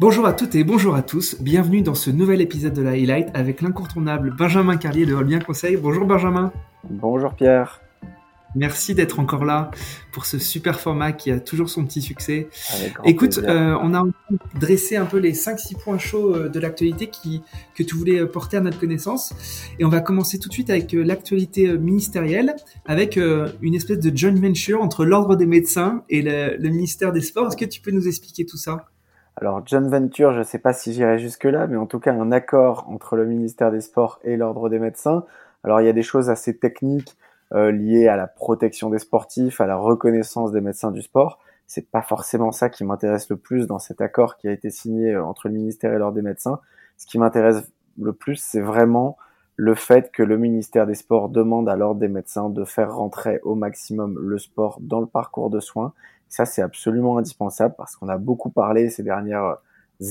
Bonjour à toutes et bonjour à tous. Bienvenue dans ce nouvel épisode de la Highlight avec l'incontournable Benjamin Carlier de Bien Conseil. Bonjour Benjamin. Bonjour Pierre. Merci d'être encore là pour ce super format qui a toujours son petit succès. Écoute, euh, on a dressé un peu les 5-6 points chauds euh, de l'actualité qui, que tu voulais euh, porter à notre connaissance. Et on va commencer tout de suite avec l'actualité ministérielle, avec une espèce de joint venture entre l'Ordre des médecins et le, le ministère des Sports. Est-ce que tu peux nous expliquer tout ça? Alors, joint venture, je ne sais pas si j'irai jusque-là, mais en tout cas, un accord entre le ministère des Sports et l'Ordre des médecins. Alors, il y a des choses assez techniques euh, liées à la protection des sportifs, à la reconnaissance des médecins du sport. C'est pas forcément ça qui m'intéresse le plus dans cet accord qui a été signé euh, entre le ministère et l'ordre des médecins. Ce qui m'intéresse le plus, c'est vraiment le fait que le ministère des Sports demande à l'ordre des médecins de faire rentrer au maximum le sport dans le parcours de soins. Ça, c'est absolument indispensable parce qu'on a beaucoup parlé ces dernières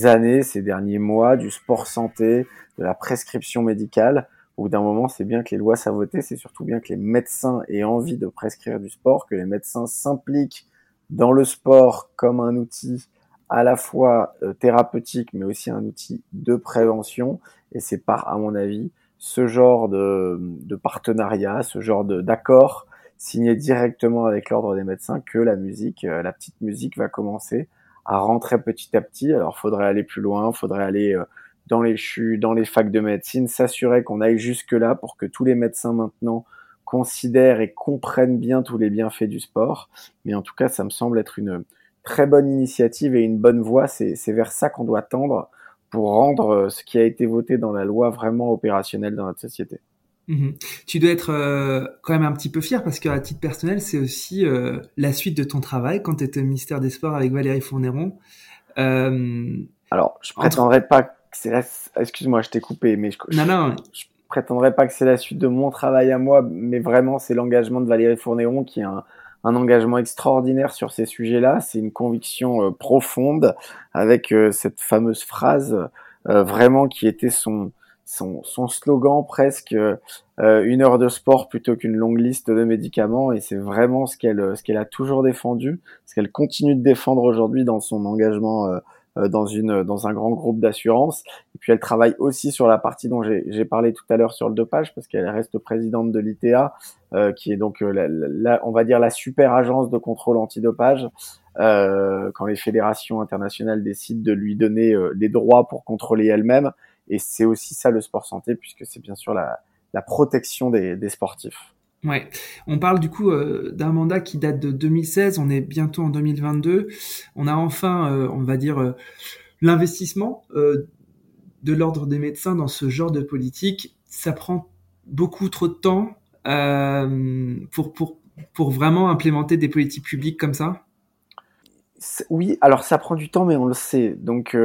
années, ces derniers mois du sport santé, de la prescription médicale au bout d'un moment, c'est bien que les lois soient votées, c'est surtout bien que les médecins aient envie de prescrire du sport, que les médecins s'impliquent dans le sport comme un outil à la fois euh, thérapeutique, mais aussi un outil de prévention. Et c'est par, à mon avis, ce genre de, de partenariat, ce genre d'accord signé directement avec l'ordre des médecins que la musique, euh, la petite musique va commencer à rentrer petit à petit. Alors, faudrait aller plus loin, faudrait aller euh, dans les CHU, dans les facs de médecine, s'assurer qu'on aille jusque-là pour que tous les médecins maintenant considèrent et comprennent bien tous les bienfaits du sport. Mais en tout cas, ça me semble être une très bonne initiative et une bonne voie. C'est vers ça qu'on doit tendre pour rendre euh, ce qui a été voté dans la loi vraiment opérationnel dans notre société. Mhm. Tu dois être euh, quand même un petit peu fier parce qu'à titre personnel, c'est aussi euh, la suite de ton travail quand tu étais au ministère des Sports avec Valérie Fournéron. Alors, je prétendrai pas c'est la... Excuse-moi, je t'ai coupé, mais je, non, non. je prétendrai pas que c'est la suite de mon travail à moi, mais vraiment c'est l'engagement de Valérie Fournéron qui est un, un engagement extraordinaire sur ces sujets-là. C'est une conviction euh, profonde avec euh, cette fameuse phrase euh, vraiment qui était son, son, son slogan presque une heure de sport plutôt qu'une longue liste de médicaments et c'est vraiment ce qu'elle ce qu'elle a toujours défendu, ce qu'elle continue de défendre aujourd'hui dans son engagement euh, dans une dans un grand groupe d'assurance. Et puis elle travaille aussi sur la partie dont j'ai parlé tout à l'heure sur le dopage parce qu'elle reste présidente de l'ITA, euh, qui est donc euh, la, on va dire la super agence de contrôle antidopage. Euh, quand les fédérations internationales décident de lui donner les droits pour contrôler elle-même. Et c'est aussi ça le sport santé puisque c'est bien sûr la, la protection des, des sportifs. Ouais, on parle du coup euh, d'un mandat qui date de 2016, on est bientôt en 2022. On a enfin, euh, on va dire, euh, l'investissement de l'ordre des médecins dans ce genre de politique. Ça prend beaucoup trop de temps pour, pour, pour vraiment implémenter des politiques publiques comme ça? Oui, alors ça prend du temps, mais on le sait. Donc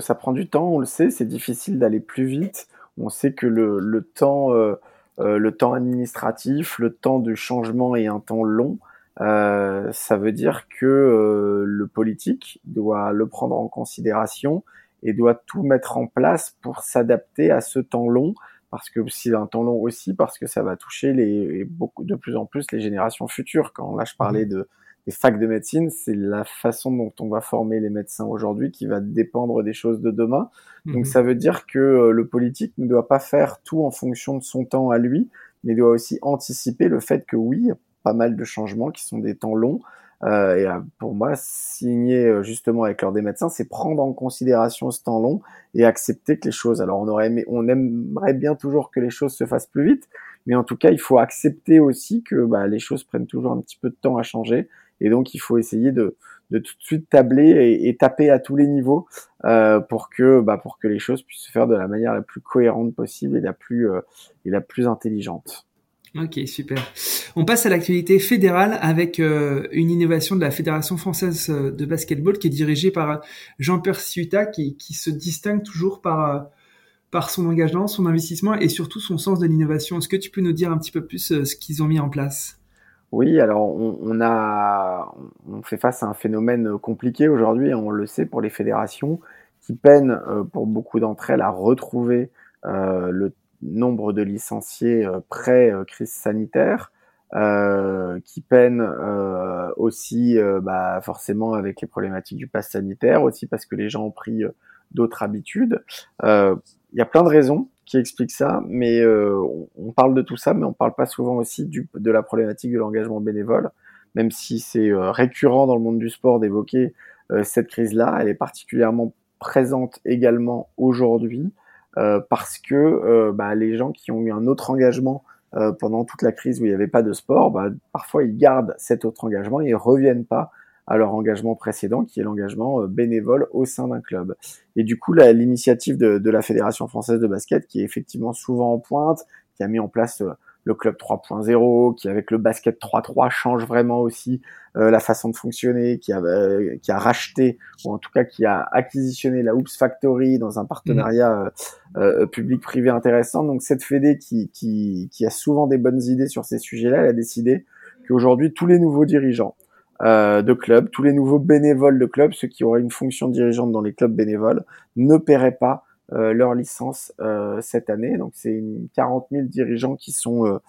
ça prend du temps, on le sait. C'est difficile d'aller plus vite. On sait que le, le temps euh, le temps administratif, le temps de changement est un temps long. Euh, ça veut dire que euh, le politique doit le prendre en considération et doit tout mettre en place pour s'adapter à ce temps long parce que c'est un temps long aussi parce que ça va toucher les beaucoup de plus en plus les générations futures quand là je parlais mmh. de les facs de médecine, c'est la façon dont on va former les médecins aujourd'hui qui va dépendre des choses de demain. Donc mhm. ça veut dire que euh, le politique ne doit pas faire tout en fonction de son temps à lui, mais doit aussi anticiper le fait que oui, pas mal de changements qui sont des temps longs. Euh, et euh, pour moi, signer euh, justement avec l'ordre des médecins, c'est prendre en considération ce temps long et accepter que les choses. Alors on aurait aimé, on aimerait bien toujours que les choses se fassent plus vite, mais en tout cas, il faut accepter aussi que bah, les choses prennent toujours un petit peu de temps à changer et donc, il faut essayer de, tout de suite tabler et, taper à tous les niveaux euh, pour que bah, pour que les choses puissent se faire de la manière la plus cohérente possible et la plus euh, intelligente. Ok, super. On passe à l'actualité fédérale avec euh, une innovation de la Fédération française de basketball qui est dirigée par Jean-Pierre Ciuta qui, se distingue toujours par son engagement, son investissement et surtout son sens de l'innovation. Est-ce que tu peux nous dire un petit peu plus ce qu'ils ont mis en place? Oui, alors on, a, fait face à un phénomène compliqué aujourd'hui, on le sait pour les fédérations qui peinent euh, pour beaucoup d'entre elles à retrouver euh, le nombre de licenciés euh, pré-crise sanitaire. euh, qui peinent euh, aussi euh, bah, forcément avec les problématiques du pass sanitaire, aussi parce que les gens ont pris d'autres habitudes. Il y a plein de raisons qui expliquent ça, mais on parle de tout ça, mais on parle pas souvent aussi du, de la problématique de l'engagement bénévole, même si c'est récurrent dans le monde du sport d'évoquer cette crise-là, elle est particulièrement présente également aujourd'hui parce que bah, les gens qui ont eu un autre engagement euh, pendant toute la crise où il n'y avait pas de sport, bah, parfois ils gardent cet autre engagement et ils reviennent pas à leur engagement précédent, qui est l'engagement euh, bénévole au sein d'un club. Et du coup, l'initiative de, de, la Fédération française de basket, qui est effectivement souvent en pointe, qui a mis en place euh, le club 3.0, qui avec le basket 3.3 change vraiment aussi euh, la façon de fonctionner, qui a, euh, qui a racheté, ou en tout cas qui a acquisitionné la Oops Factory dans un partenariat euh, public-privé intéressant. Donc cette fédé qui, qui, qui a souvent des bonnes idées sur ces sujets-là, elle a décidé qu'aujourd'hui tous les nouveaux dirigeants de clubs, tous les nouveaux bénévoles de clubs, ceux qui auraient une fonction dirigeante dans les clubs bénévoles, ne paieraient pas euh, leur licence euh, cette année. Donc c'est 40 000 dirigeants qui sont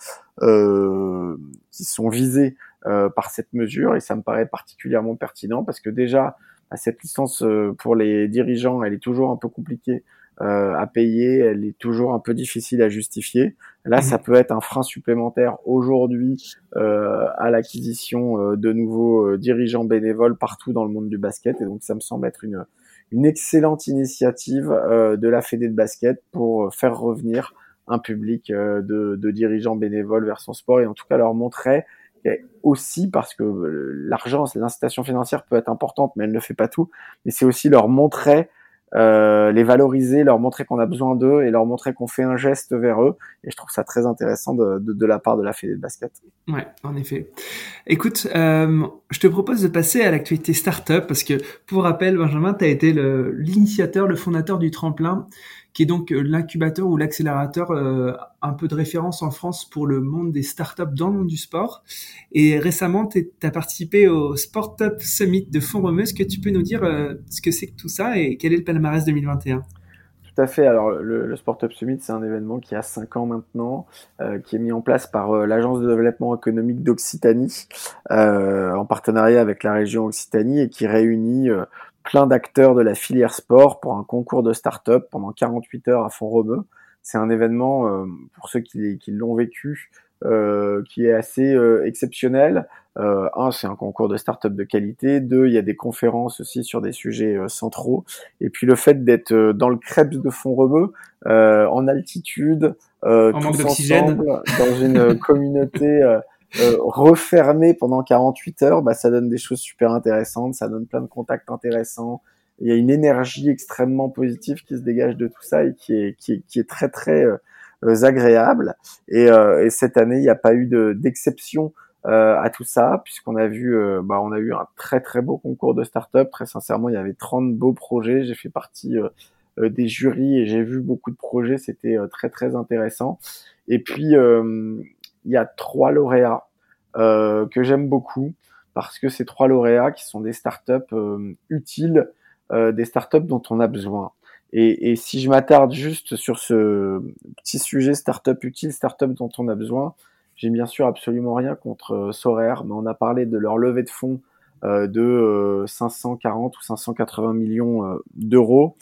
euh, qui sont visés par cette mesure et ça me paraît particulièrement pertinent parce que déjà bah, cette licence pour les dirigeants, elle est toujours un peu compliquée à payer, elle est toujours un peu difficile à justifier. Là, ça mmh. peut être un frein supplémentaire aujourd'hui euh, à l'acquisition de nouveaux dirigeants bénévoles partout dans le monde du basket, et donc ça me semble être une une excellente initiative euh, de la Fédé de basket pour faire revenir un public euh, de, de, dirigeants bénévoles vers son sport et en tout cas leur montrer aussi parce que euh, l'argent, l'incitation financière peut être importante, mais elle ne fait pas tout. Mais c'est aussi leur montrer euh, les valoriser, leur montrer qu'on a besoin d'eux et leur montrer qu'on fait un geste vers eux. Et je trouve ça très intéressant de, de, de la part de la Fédé de basket. Ouais, en effet. Écoute, euh, je te propose de passer à l'actualité startup parce que, pour rappel, Benjamin, tu as été l'initiateur, le, fondateur du tremplin qui est donc euh, l'incubateur ou l'accélérateur euh, un peu de référence en France pour le monde des startups dans le monde du sport. Et récemment, tu as participé au Sportup Summit de Font Est-ce que tu peux nous dire euh, ce que c'est que tout ça et quel est le palmarès 2021 tout à fait. Alors, le, le Sport Summit, c'est un événement qui a cinq ans maintenant, qui est mis en place par l'Agence de développement économique d'Occitanie, en partenariat avec la région Occitanie, et qui réunit plein d'acteurs de la filière sport pour un concours de start-up pendant 48 heures à Font-Romeu. C'est un événement, euh, pour ceux qui, l'ont vécu, euh, qui est assez euh, exceptionnel. un, c'est un concours de start-up de qualité. Deux, il y a des conférences aussi sur des sujets centraux. Et puis le fait d'être dans le crêpe de Font-Romeu, en altitude, tous ensemble, dans une communauté euh, refermé pendant 48 heures, bah, ça donne des choses super intéressantes, ça donne plein de contacts intéressants. Il y a une énergie extrêmement positive qui se dégage de tout ça et qui est, qui est, qui est très très euh, agréable. Et, euh, et, cette année, il n'y a pas eu d'exception euh, à tout ça, puisqu'on a vu, bah, on a eu un très très beau concours de start-up. Très sincèrement, il y avait 30 beaux projets. J'ai fait partie des jurys et j'ai vu beaucoup de projets. C'était très très intéressant. Et puis il y a trois lauréats euh, que j'aime beaucoup parce que ces trois lauréats qui sont des startups euh, utiles, euh, des startups dont on a besoin. Et, et si je m'attarde juste sur ce petit sujet startup utile, startup dont on a besoin, j'ai bien sûr absolument rien contre euh, Sorare, mais on a parlé de leur levée de fonds euh, de 540 ou 580 millions d'euros.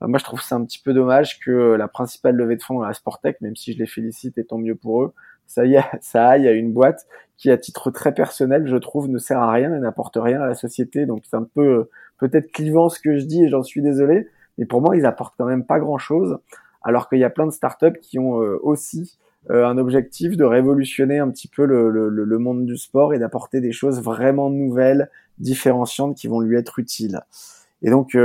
moi, je trouve ça un petit peu dommage que la principale levée de fonds dans la Sportec, même si je les félicite et tant mieux pour eux, ça y est, ça aille à une boîte qui, à titre très personnel, je trouve, ne sert à rien et n'apporte rien à la société. Donc c'est un peu euh, peut-être clivant ce que je dis et j'en suis désolé, mais pour moi, ils apportent quand même pas grand-chose. Alors qu'il y a plein de startups qui ont euh, aussi euh, un objectif de révolutionner un petit peu le, le, le monde du sport et d'apporter des choses vraiment nouvelles, différenciantes qui vont lui être utiles. Et donc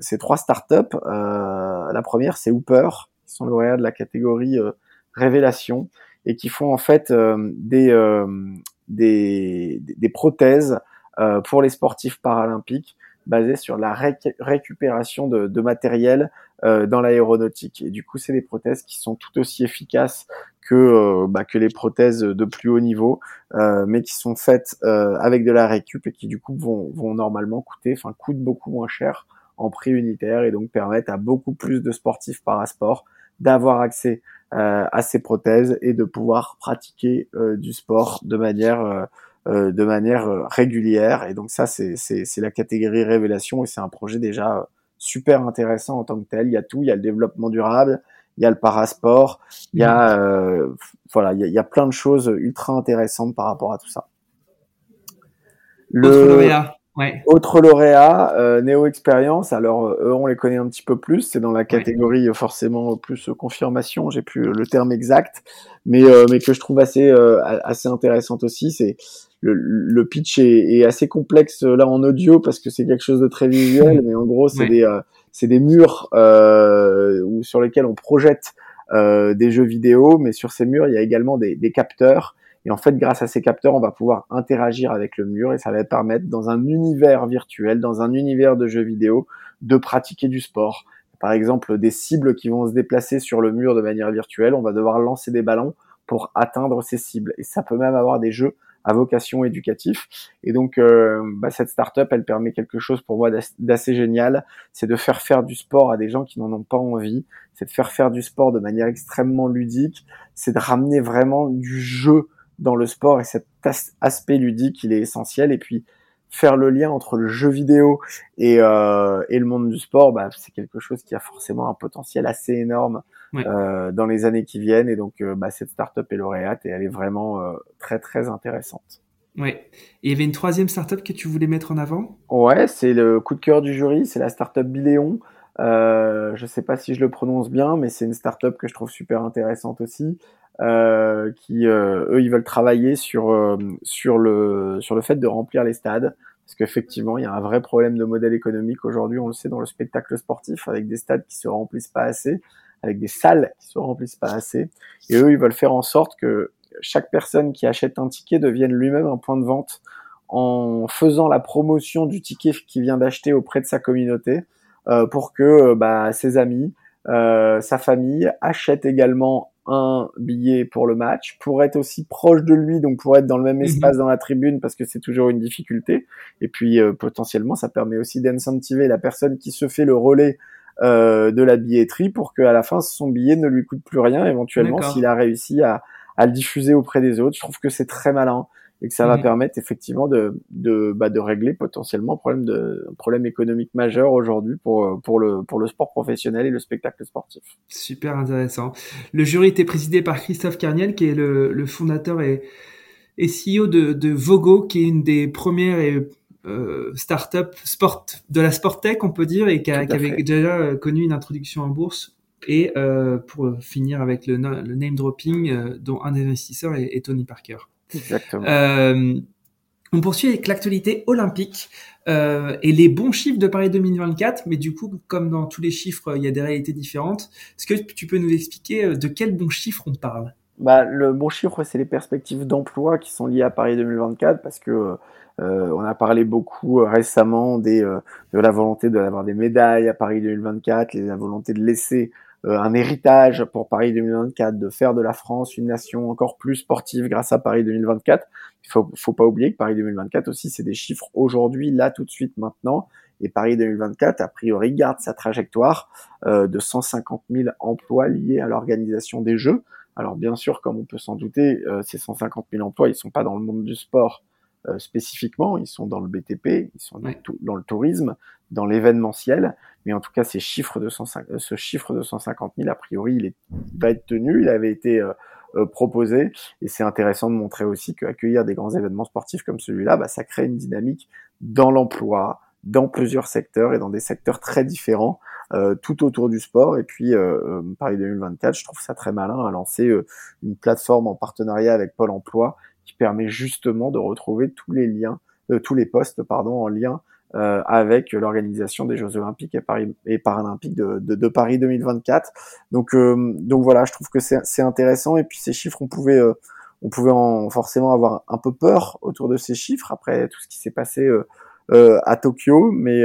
ces trois startups, la première c'est Hooper, qui sont lauréats de la catégorie révélation et qui font en fait euh, des, euh, des, des prothèses euh, pour les sportifs paralympiques basées sur la récupération de, de matériel dans l'aéronautique. Et du coup, c'est des prothèses qui sont tout aussi efficaces que, bah, que les prothèses de plus haut niveau, mais qui sont faites avec de la récup et qui du coup vont, vont normalement coûter, enfin coûtent beaucoup moins cher en prix unitaire et donc permettent à beaucoup plus de sportifs parasport d'avoir accès à ces prothèses et de pouvoir pratiquer du sport de manière de manière régulière. Et donc ça, c'est la catégorie révélation et c'est un projet déjà super intéressant en tant que tel. Il y a tout, il y a le développement durable, il y a le parasport, il y a euh, voilà, il y, a, plein de choses ultra intéressantes par rapport à tout ça. Le autre lauréat, ouais. autre lauréat euh, Néo Expérience. Alors eux, on les connaît un petit peu plus. C'est dans la catégorie forcément plus confirmation. J'ai plus le terme exact, mais euh, mais que je trouve assez assez intéressante aussi. C'est le, le, pitch est, est, assez complexe là en audio parce que c'est quelque chose de très visuel, mais en gros c'est des c'est des murs euh, sur lesquels on projette euh, des jeux vidéo, mais sur ces murs, il y a également des, des, capteurs. Et en fait, grâce à ces capteurs, on va pouvoir interagir avec le mur et ça va permettre, dans un univers virtuel, dans un univers de jeux vidéo, de pratiquer du sport. Par exemple, des cibles qui vont se déplacer sur le mur de manière virtuelle, on va devoir lancer des ballons pour atteindre ces cibles. Et ça peut même avoir des jeux à vocation éducatif. Et donc, euh, bah, cette startup, elle permet quelque chose pour moi d'assez génial, c'est de faire faire du sport à des gens qui n'en ont pas envie, c'est de faire faire du sport de manière extrêmement ludique, c'est de ramener vraiment du jeu dans le sport et cet aspect ludique, il est essentiel. Et puis, faire le lien entre le jeu vidéo et, euh, et le monde du sport, bah, c'est quelque chose qui a forcément un potentiel assez énorme euh, dans les années qui viennent. Et donc, euh, bah, cette startup est lauréate et elle est vraiment euh, très très intéressante. Ouais. Et il y avait une troisième startup que tu voulais mettre en avant? Ouais, c'est le coup de cœur du jury, c'est la startup Biléon. Euh, je sais pas si je le prononce bien, mais c'est une startup que je trouve super intéressante aussi. Euh, qui eux ils veulent travailler sur sur le sur le fait de remplir les stades parce qu'effectivement il y a un vrai problème de modèle économique aujourd'hui on le sait dans le spectacle sportif avec des stades qui se remplissent pas assez avec des salles qui se remplissent pas assez. Et eux, ils veulent faire en sorte que chaque personne qui achète un ticket devienne lui-même un point de vente en faisant la promotion du ticket qu'il vient d'acheter auprès de sa communauté euh, pour que euh, bah, ses amis, euh, sa famille achètent également un billet pour le match, pour être aussi proche de lui, donc pour être dans le même mhm. espace dans la tribune, parce que c'est toujours une difficulté. Et puis euh, potentiellement, ça permet aussi d'incentiver la personne qui se fait le relais euh, de la billetterie pour qu'à la fin son billet ne lui coûte plus rien éventuellement s'il a réussi à, à, le diffuser auprès des autres. Je trouve que c'est très malin et que ça va mhm. permettre effectivement de, de, bah, de régler potentiellement un problème, de, un problème économique majeur aujourd'hui pour, pour, le, pour le sport professionnel et le spectacle sportif. Super intéressant. Le jury était présidé par Christophe Carniel qui est le, le fondateur et, et CEO de, de Vogo qui est une des premières et euh, start-up sport, de la sport tech, on peut dire, et qui, avait déjà euh, connu une introduction en bourse. Et euh, pour finir avec le, le name dropping, dont un des investisseurs est, Tony Parker. Exactement. on poursuit avec l'actualité olympique et les bons chiffres de Paris 2024, mais du coup, comme dans tous les chiffres, il y a des réalités différentes. Est-ce que tu peux nous expliquer de quels bons chiffres on parle? Bah, Le bon chiffre, c'est les perspectives d'emploi qui sont liées à Paris 2024, parce que euh, on a parlé beaucoup euh, récemment des, euh, de la volonté d'avoir des médailles à Paris 2024, la volonté de laisser un héritage pour Paris 2024, de faire de la France une nation encore plus sportive grâce à Paris 2024. Il faut, faut pas oublier que Paris 2024 aussi, c'est des chiffres aujourd'hui, là, tout de suite, maintenant. Et Paris 2024, a priori, garde sa trajectoire de 150 000 emplois liés à l'organisation des Jeux. Alors bien sûr, comme on peut s'en douter, ces 150 000 emplois, ils sont pas dans le monde du sport euh, spécifiquement, ils sont dans le BTP, ils sont dans, le tourisme, dans l'événementiel, mais en tout cas, ces chiffres de euh, ce chiffre de 150 000, a priori, il, est, va être tenu, il avait été euh, proposé, et c'est intéressant de montrer aussi qu'accueillir des grands événements sportifs comme celui-là, bah, ça crée une dynamique dans l'emploi, dans plusieurs secteurs et dans des secteurs très différents, tout autour du sport. Et puis, Paris 2024, je trouve ça très malin à lancer une plateforme en partenariat avec Pôle Emploi qui permet justement de retrouver tous les liens, euh, tous les postes pardon, en lien euh, avec l'organisation des Jeux Olympiques et, Paris, et Paralympiques de, de, de, Paris 2024. Donc, euh, donc voilà, je trouve que c'est intéressant. Et puis ces chiffres, on pouvait, euh, on pouvait en, forcément avoir un peu peur autour de ces chiffres après tout ce qui s'est passé euh, à Tokyo, mais,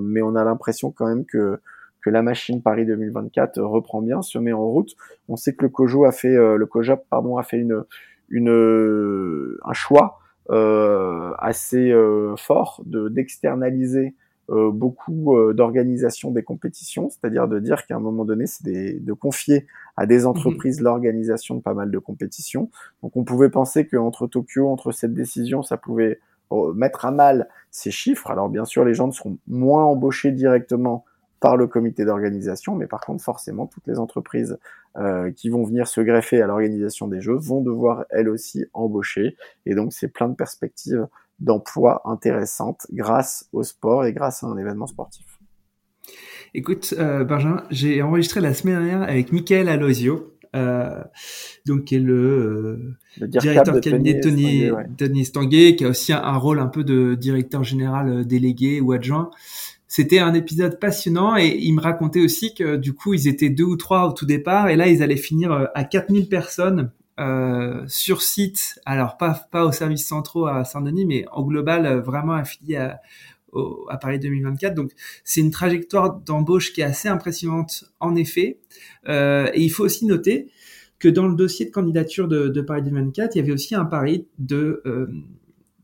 mais on a l'impression quand même que que la machine Paris 2024 reprend bien, se met en route. On sait que le COJO a fait, le COJOP pardon a fait une une, euh, un choix euh, assez euh, fort de d'externaliser beaucoup d'organisation des compétitions, c'est-à-dire de dire qu'à un moment donné, c'est de confier à des mhm. entreprises l'organisation de pas mal de compétitions. Donc on pouvait penser qu'entre Tokyo, entre cette décision, ça pouvait mettre à mal ces chiffres. Alors bien sûr, les gens ne seront moins embauchés directement par le comité d'organisation, mais par contre, forcément, toutes les entreprises euh, qui vont venir se greffer à l'organisation des Jeux vont devoir elles aussi embaucher. Et donc, c'est plein de perspectives d'emploi intéressantes grâce au sport et grâce à un événement sportif. Écoute, euh, Benjamin, j'ai enregistré la semaine dernière avec Michael Alosio, euh, donc qui est le, euh, directeur de cabinet de Tony, Stanguet, qui a aussi un, un, rôle un peu de directeur général euh, délégué ou adjoint. C'était un épisode passionnant et il me racontait aussi que du coup ils étaient deux ou trois au tout départ et là ils allaient finir euh, à 4000 personnes euh, sur site. Alors pas pas aux services centraux à Saint-Denis mais en global euh, vraiment affilié à, à Paris 2024. Donc c'est une trajectoire d'embauche qui est assez impressionnante en effet. Euh, et il faut aussi noter que dans le dossier de candidature de, de Paris 2024, il y avait aussi un pari de euh,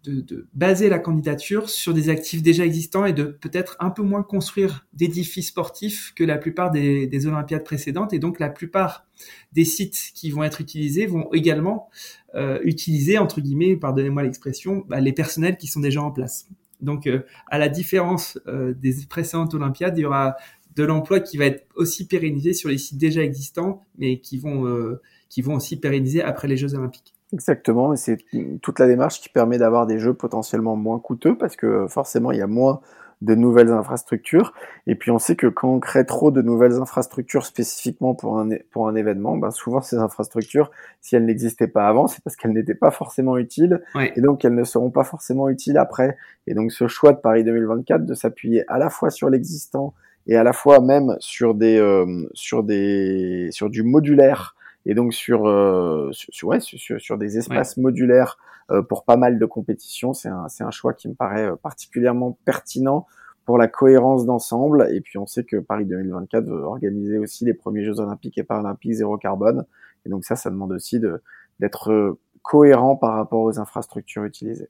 de, baser la candidature sur des actifs déjà existants et de peut-être un peu moins construire d'édifices sportifs que la plupart des, des, Olympiades précédentes. Et donc la plupart des sites qui vont être utilisés vont également euh, utiliser, entre guillemets, pardonnez-moi l'expression, bah, les personnels qui sont déjà en place. Donc euh, à la différence euh, des précédentes Olympiades, il y aura de l'emploi qui va être aussi pérennisé sur les sites déjà existants, mais qui vont, euh, qui vont aussi pérenniser après les Jeux Olympiques. Exactement, et c'est toute la démarche qui permet d'avoir des jeux potentiellement moins coûteux parce que forcément il y a moins de nouvelles infrastructures. Et puis on sait que quand on crée trop de nouvelles infrastructures spécifiquement pour un, pour un événement, ben souvent ces infrastructures, si elles n'existaient pas avant, c'est parce qu'elles n'étaient pas forcément utiles. Et donc elles ne seront pas forcément utiles après. Et donc ce choix de Paris 2024 de s'appuyer à la fois sur l'existant et à la fois même sur des, euh, sur des, sur du modulaire et donc sur euh, sur, ouais, sur, sur, des espaces modulaires euh, pour pas mal de compétitions. C'est un, c'est un choix qui me paraît euh, particulièrement pertinent pour la cohérence d'ensemble. Et puis on sait que Paris 2024 veut organiser aussi les premiers Jeux olympiques et paralympiques zéro carbone. Et donc ça, ça demande aussi de, d'être cohérent par rapport aux infrastructures utilisées.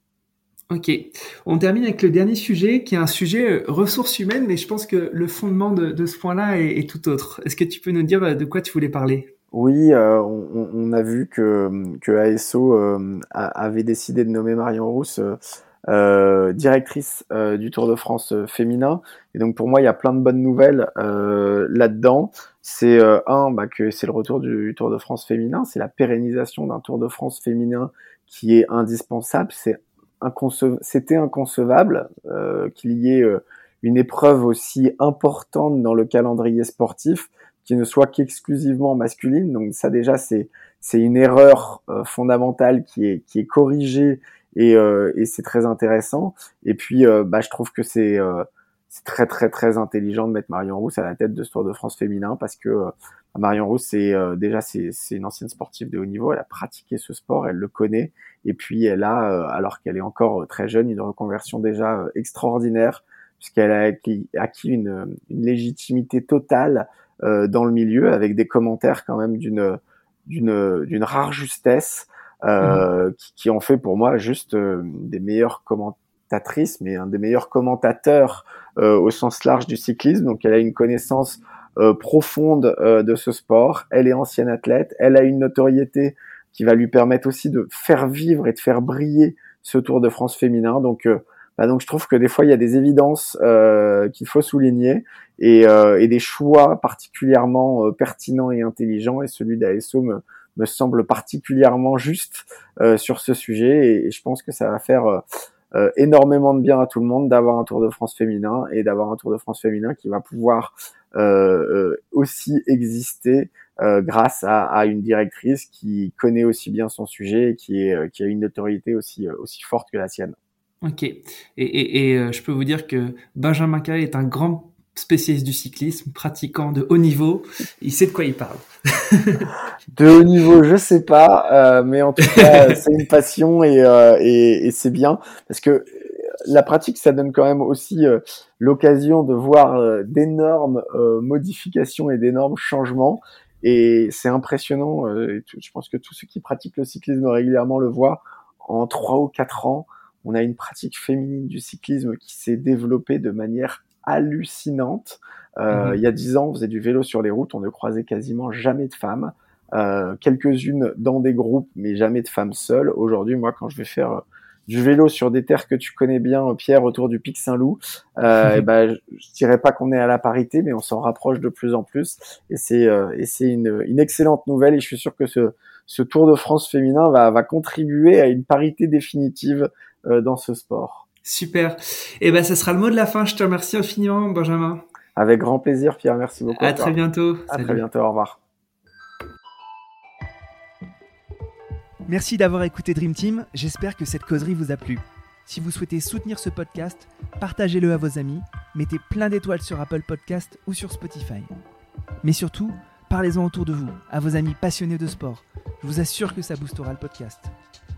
Ok, on termine avec le dernier sujet qui est un sujet ressources humaines, mais je pense que le fondement de, de ce point-là est, est, tout autre. Est-ce que tu peux nous dire de quoi tu voulais parler? Oui, euh, on, a vu que, que ASO euh, avait décidé de nommer Marion Rousse euh, directrice du Tour de France féminin. Et donc pour moi, il y a plein de bonnes nouvelles là-dedans. C'est un, bah, que c'est le retour du Tour de France féminin, c'est la pérennisation d'un Tour de France féminin qui est indispensable. C'est c'était inconcevable qu'il y ait une épreuve aussi importante dans le calendrier sportif qui ne soit qu'exclusivement masculine. Donc ça déjà c'est c'est une erreur euh, fondamentale qui est qui est corrigée et, euh, et c'est très intéressant. Et puis euh, bah je trouve que c'est c'est très très très intelligent de mettre Marion Rousse à la tête de ce Tour de France féminin parce que Marion Rousse c'est déjà c'est c'est une ancienne sportive de haut niveau. Elle a pratiqué ce sport, elle le connaît et puis elle a alors qu'elle est encore très jeune une reconversion déjà extraordinaire puisqu'elle a acquis, une, une légitimité totale euh, dans le milieu avec des commentaires quand même d'une d'une d'une rare justesse euh, mhm. qui, qui, ont fait pour moi juste euh, des meilleures commentatrices, mais un des meilleurs commentateurs euh, au sens large du cyclisme. Donc elle a une connaissance profonde de ce sport. Elle est ancienne athlète. Elle a une notoriété qui va lui permettre aussi de faire vivre et de faire briller ce Tour de France féminin. Donc bah donc je trouve que des fois il y a des évidences euh, qu'il faut souligner et, euh, et, des choix particulièrement euh, pertinents et intelligents et celui d'ASO me, me semble particulièrement juste euh, sur ce sujet et, je pense que ça va faire euh, énormément de bien à tout le monde d'avoir un Tour de France féminin et d'avoir un Tour de France féminin qui va pouvoir aussi exister grâce à, à, une directrice qui connaît aussi bien son sujet et qui, est, qui a une notoriété aussi, aussi forte que la sienne. Ok. Et, et, et euh, je peux vous dire que Benjamin Carré est un grand spécialiste du cyclisme, pratiquant de haut niveau. Il sait de quoi il parle. de haut niveau, je sais pas, euh, mais en tout cas, c'est une passion et, euh, et, et c'est bien parce que la pratique, ça donne quand même aussi euh, l'occasion de voir d'énormes modifications et d'énormes changements. Et c'est impressionnant. je pense que tous ceux qui pratiquent le cyclisme régulièrement le voient. En trois ou quatre ans, On a une pratique féminine du cyclisme qui s'est développée de manière hallucinante. Euh, mhm. Il y a dix ans, on faisait du vélo sur les routes, on ne croisait quasiment jamais de femmes. Euh, quelques-unes dans des groupes, mais jamais de femmes seules. Aujourd'hui, moi, quand je vais faire du vélo sur des terres que tu connais bien, Pierre, autour du Pic Saint-Loup, euh, ben, je, dirais pas qu'on est à la parité, mais on s'en rapproche de plus en plus. Et c'est euh, et c'est une, une, excellente nouvelle. Et je suis sûr que ce, ce Tour de France féminin va, va contribuer à une parité définitive euh, dans ce sport. Super. Et ben, ça sera le mot de la fin. Je te remercie infiniment, Benjamin. Avec grand plaisir, Pierre. Merci beaucoup. À, très bientôt. À très bientôt. Au revoir. Merci d'avoir écouté Dream Team, j'espère que cette causerie vous a plu. Si vous souhaitez soutenir ce podcast, partagez-le à vos amis, mettez plein d'étoiles sur Apple Podcast ou sur Spotify. Mais surtout, parlez-en autour de vous, à vos amis passionnés de sport. Je vous assure que ça boostera le podcast.